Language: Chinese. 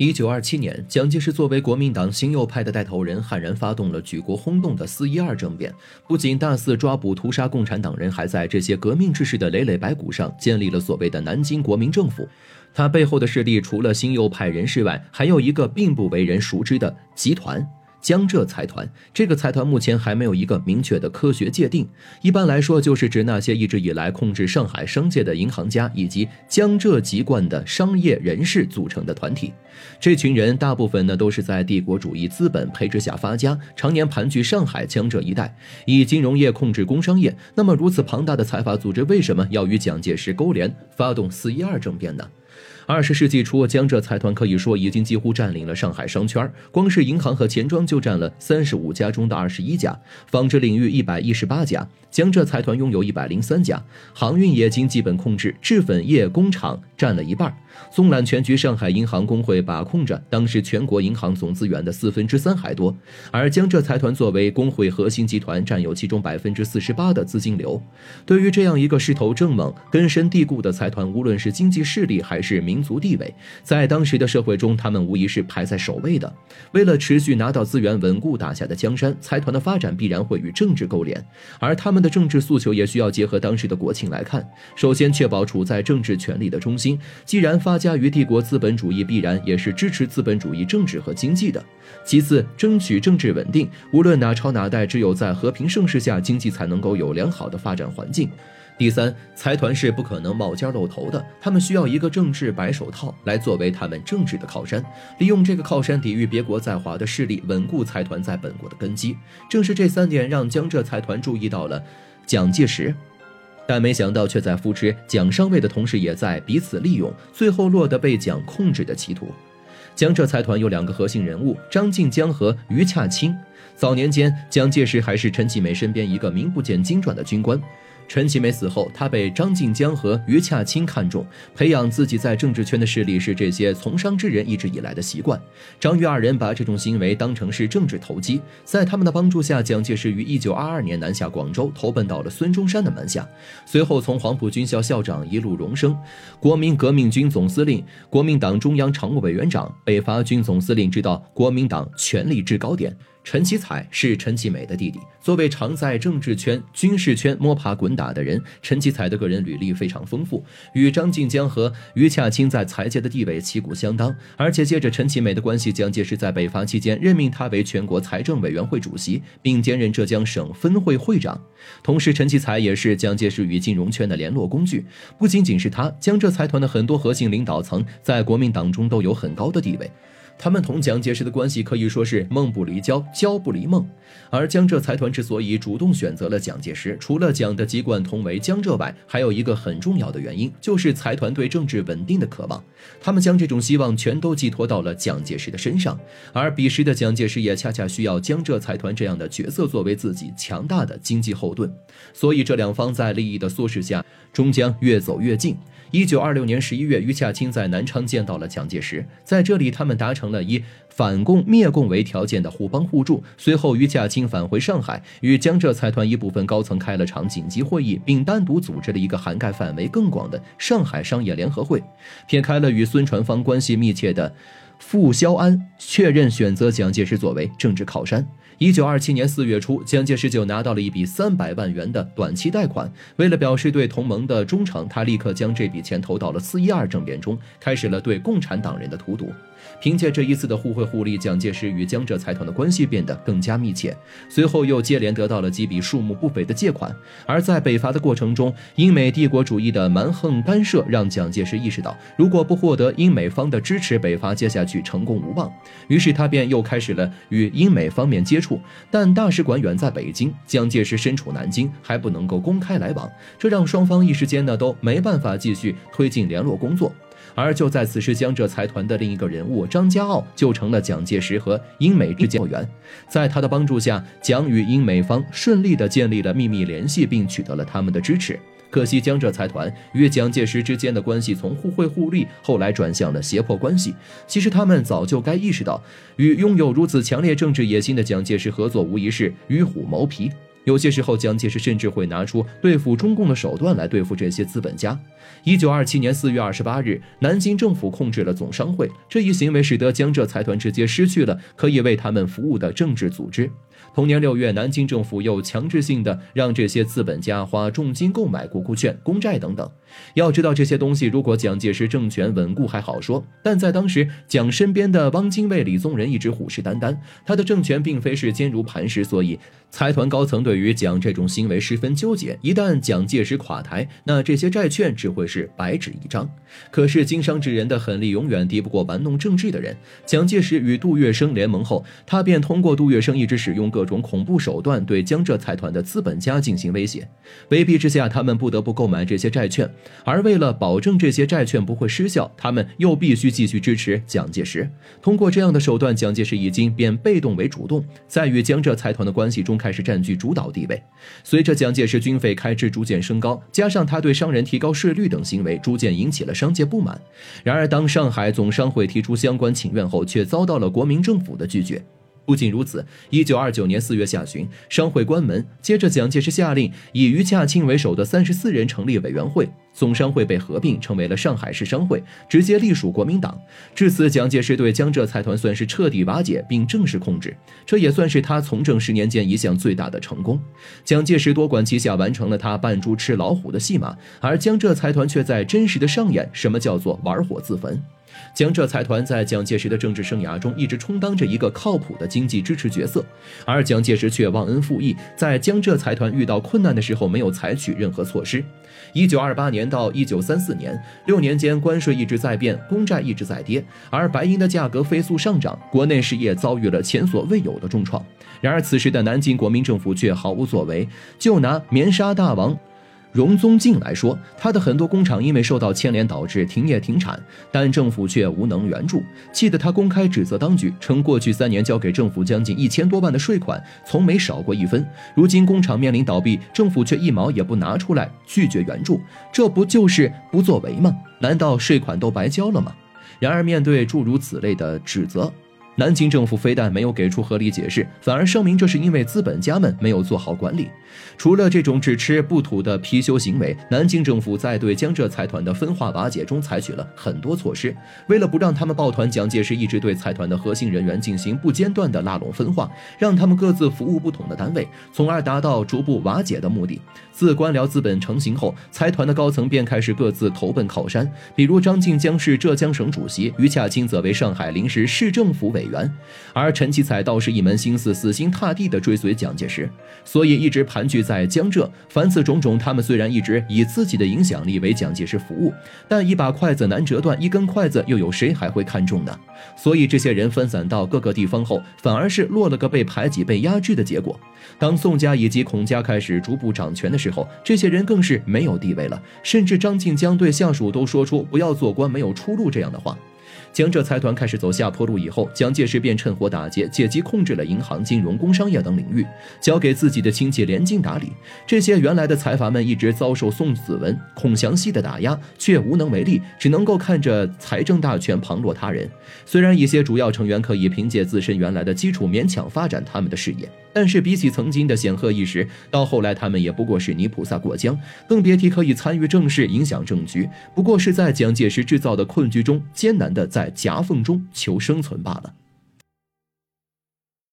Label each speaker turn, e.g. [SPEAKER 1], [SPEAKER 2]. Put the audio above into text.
[SPEAKER 1] 一九二七年，蒋介石作为国民党新右派的带头人，悍然发动了举国轰动的四一二政变。不仅大肆抓捕屠杀共产党人，还在这些革命志士的累累白骨上建立了所谓的南京国民政府。他背后的势力，除了新右派人士外，还有一个并不为人熟知的集团。江浙财团这个财团目前还没有一个明确的科学界定，一般来说就是指那些一直以来控制上海商界的银行家以及江浙籍贯的商业人士组成的团体。这群人大部分呢都是在帝国主义资本培植下发家，常年盘踞上海、江浙一带，以金融业控制工商业。那么如此庞大的财阀组织，为什么要与蒋介石勾连，发动四一二政变呢？二十世纪初，江浙财团可以说已经几乎占领了上海商圈，光是银行和钱庄就占了三十五家中的二十一家，纺织领域一百一十八家，江浙财团拥有一百零三家，航运业经基本控制，制粉业工厂占了一半。纵览全局，上海银行工会把控着当时全国银行总资源的四分之三还多，而江浙财团作为工会核心集团，占有其中百分之四十八的资金流。对于这样一个势头正猛、根深蒂固的财团，无论是经济势力还是民族地位，在当时的社会中，他们无疑是排在首位的。为了持续拿到资源、稳固打下的江山，财团的发展必然会与政治勾连，而他们的政治诉求也需要结合当时的国情来看。首先，确保处在政治权力的中心。既然发家于帝国资本主义，必然也是支持资本主义政治和经济的。其次，争取政治稳定，无论哪朝哪代，只有在和平盛世下，经济才能够有良好的发展环境。第三，财团是不可能冒尖露头的，他们需要一个政治白手套来作为他们政治的靠山，利用这个靠山抵御别国在华的势力，稳固财团在本国的根基。正是这三点，让江浙财团注意到了蒋介石。但没想到，却在扶持蒋上位的同时，也在彼此利用，最后落得被蒋控制的歧途。江浙财团有两个核心人物：张静江和余洽清。早年间，蒋介石还是陈其美身边一个名不见经传的军官。陈其美死后，他被张静江和余洽清看中，培养自己在政治圈的势力是这些从商之人一直以来的习惯。张于二人把这种行为当成是政治投机，在他们的帮助下，蒋介石于一九二二年南下广州，投奔到了孙中山的门下，随后从黄埔军校校长一路荣升，国民革命军总司令、国民党中央常务委员长、北伐军总司令，直到国民党权力制高点。陈其彩是陈其美的弟弟。作为常在政治圈、军事圈摸爬滚打的人，陈其彩的个人履历非常丰富，与张静江和余洽清在财界的地位旗鼓相当。而且借着陈其美的关系，蒋介石在北伐期间任命他为全国财政委员会主席，并兼任浙江省分会会长。同时，陈其彩也是蒋介石与金融圈的联络工具。不仅仅是他，江浙财团的很多核心领导层在国民党中都有很高的地位。他们同蒋介石的关系可以说是梦不离焦，焦不离梦。而江浙财团之所以主动选择了蒋介石，除了蒋的籍贯同为江浙外，还有一个很重要的原因，就是财团对政治稳定的渴望。他们将这种希望全都寄托到了蒋介石的身上，而彼时的蒋介石也恰恰需要江浙财团这样的角色作为自己强大的经济后盾。所以，这两方在利益的唆使下，终将越走越近。一九二六年十一月，余洽清在南昌见到了蒋介石，在这里，他们达成了以反共灭共为条件的互帮互助。随后，余洽清返回上海，与江浙财团一部分高层开了场紧急会议，并单独组织了一个涵盖范围更广的上海商业联合会。撇开了与孙传芳关系密切的傅肖安，确认选择蒋介石作为政治靠山。一九二七年四月初，蒋介石就拿到了一笔三百万元的短期贷款。为了表示对同盟的忠诚，他立刻将这笔钱投到了四一二政变中，开始了对共产党人的荼毒。凭借这一次的互惠互利，蒋介石与江浙财团的关系变得更加密切。随后又接连得到了几笔数目不菲的借款。而在北伐的过程中，英美帝国主义的蛮横干涉让蒋介石意识到，如果不获得英美方的支持，北伐接下去成功无望。于是他便又开始了与英美方面接触。但大使馆远在北京，蒋介石身处南京，还不能够公开来往，这让双方一时间呢都没办法继续推进联络工作。而就在此时，江浙财团的另一个人物张家傲就成了蒋介石和英美之间的员。在他的帮助下，蒋与英美方顺利地建立了秘密联系，并取得了他们的支持。可惜，江浙财团与蒋介石之间的关系从互惠互利，后来转向了胁迫关系。其实，他们早就该意识到，与拥有如此强烈政治野心的蒋介石合作，无疑是与虎谋皮。有些时候，蒋介石甚至会拿出对付中共的手段来对付这些资本家。一九二七年四月二十八日，南京政府控制了总商会，这一行为使得江浙财团直接失去了可以为他们服务的政治组织。同年六月，南京政府又强制性的让这些资本家花重金购买国库券、公债等等。要知道这些东西，如果蒋介石政权稳固还好说，但在当时，蒋身边的汪精卫、李宗仁一直虎视眈眈，他的政权并非是坚如磐石，所以财团高层对于蒋这种行为十分纠结。一旦蒋介石垮台，那这些债券只会是白纸一张。可是经商之人的狠力永远敌不过玩弄政治的人。蒋介石与杜月笙联盟后，他便通过杜月笙一直使用各。各种恐怖手段对江浙财团的资本家进行威胁，威逼之下，他们不得不购买这些债券。而为了保证这些债券不会失效，他们又必须继续支持蒋介石。通过这样的手段，蒋介石已经变被动为主动，在与江浙财团的关系中开始占据主导地位。随着蒋介石军费开支逐渐升高，加上他对商人提高税率等行为，逐渐引起了商界不满。然而，当上海总商会提出相关请愿后，却遭到了国民政府的拒绝。不仅如此，一九二九年四月下旬，商会关门。接着，蒋介石下令以余洽清为首的三十四人成立委员会，总商会被合并成为了上海市商会，直接隶属国民党。至此，蒋介石对江浙财团算是彻底瓦解并正式控制，这也算是他从政十年间一项最大的成功。蒋介石多管齐下，完成了他扮猪吃老虎的戏码，而江浙财团却在真实的上演什么叫做玩火自焚。江浙财团在蒋介石的政治生涯中一直充当着一个靠谱的经济支持角色，而蒋介石却忘恩负义，在江浙财团遇到困难的时候没有采取任何措施。一九二八年到一九三四年六年间，关税一直在变，公债一直在跌，而白银的价格飞速上涨，国内实业遭遇了前所未有的重创。然而此时的南京国民政府却毫无作为，就拿棉纱大王。荣宗敬来说，他的很多工厂因为受到牵连导致停业停产，但政府却无能援助，气得他公开指责当局，称过去三年交给政府将近一千多万的税款从没少过一分。如今工厂面临倒闭，政府却一毛也不拿出来拒绝援助，这不就是不作为吗？难道税款都白交了吗？然而面对诸如此类的指责。南京政府非但没有给出合理解释，反而声明这是因为资本家们没有做好管理。除了这种只吃不吐的貔貅行为，南京政府在对江浙财团的分化瓦解中采取了很多措施。为了不让他们抱团，蒋介石一直对财团的核心人员进行不间断的拉拢分化，让他们各自服务不同的单位，从而达到逐步瓦解的目的。自官僚资本成型后，财团的高层便开始各自投奔靠山，比如张静江是浙江省主席，余洽清则为上海临时市政府委。员，而陈其彩倒是一门心思死心塌地地追随蒋介石，所以一直盘踞在江浙。凡此种种，他们虽然一直以自己的影响力为蒋介石服务，但一把筷子难折断，一根筷子又有谁还会看重呢？所以这些人分散到各个地方后，反而是落了个被排挤、被压制的结果。当宋家以及孔家开始逐步掌权的时候，这些人更是没有地位了，甚至张静江对下属都说出“不要做官，没有出路”这样的话。江浙财团开始走下坡路以后，蒋介石便趁火打劫，借机控制了银行、金融、工商业等领域，交给自己的亲戚连襟打理。这些原来的财阀们一直遭受宋子文、孔祥熙的打压，却无能为力，只能够看着财政大权旁落他人。虽然一些主要成员可以凭借自身原来的基础勉强发展他们的事业，但是比起曾经的显赫一时，到后来他们也不过是泥菩萨过江，更别提可以参与政事、影响政局，不过是在蒋介石制造的困局中艰难的在。在夹缝中求生存罢了。